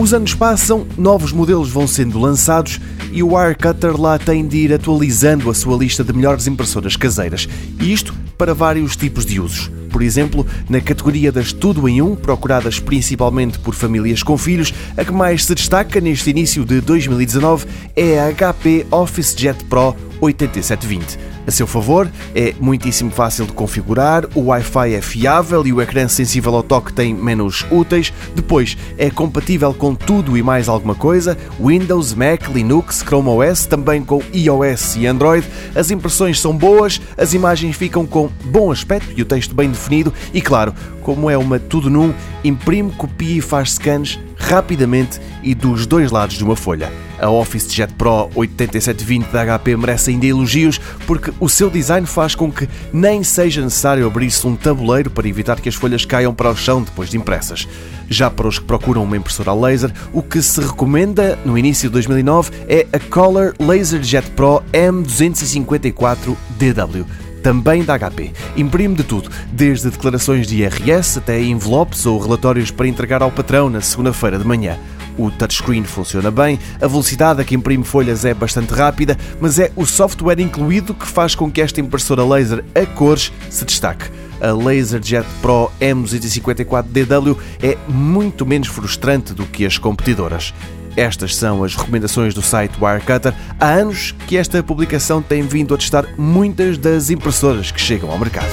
Os anos passam, novos modelos vão sendo lançados e o Wirecutter lá tem de ir atualizando a sua lista de melhores impressoras caseiras. E isto para vários tipos de usos. Por exemplo, na categoria das tudo em um, procuradas principalmente por famílias com filhos, a que mais se destaca neste início de 2019 é a HP OfficeJet Pro 8720. A seu favor, é muitíssimo fácil de configurar, o Wi-Fi é fiável e o ecrã sensível ao toque tem menus úteis. Depois, é compatível com tudo e mais alguma coisa: Windows, Mac, Linux, Chrome OS, também com iOS e Android. As impressões são boas, as imagens ficam com bom aspecto e o texto bem definido. E claro, como é uma tudo num, imprime, copia e faz scans rapidamente e dos dois lados de uma folha. A Office Jet Pro 8720 da HP merece ainda elogios porque o seu design faz com que nem seja necessário abrir-se um tabuleiro para evitar que as folhas caiam para o chão depois de impressas. Já para os que procuram uma impressora laser, o que se recomenda no início de 2009 é a Color LaserJet Pro M254DW também da HP. Imprime de tudo, desde declarações de IRS até envelopes ou relatórios para entregar ao patrão na segunda-feira de manhã. O touchscreen funciona bem, a velocidade a que imprime folhas é bastante rápida, mas é o software incluído que faz com que esta impressora laser a cores se destaque. A LaserJet Pro M254DW é muito menos frustrante do que as competidoras. Estas são as recomendações do site Wirecutter. Há anos que esta publicação tem vindo a testar muitas das impressoras que chegam ao mercado.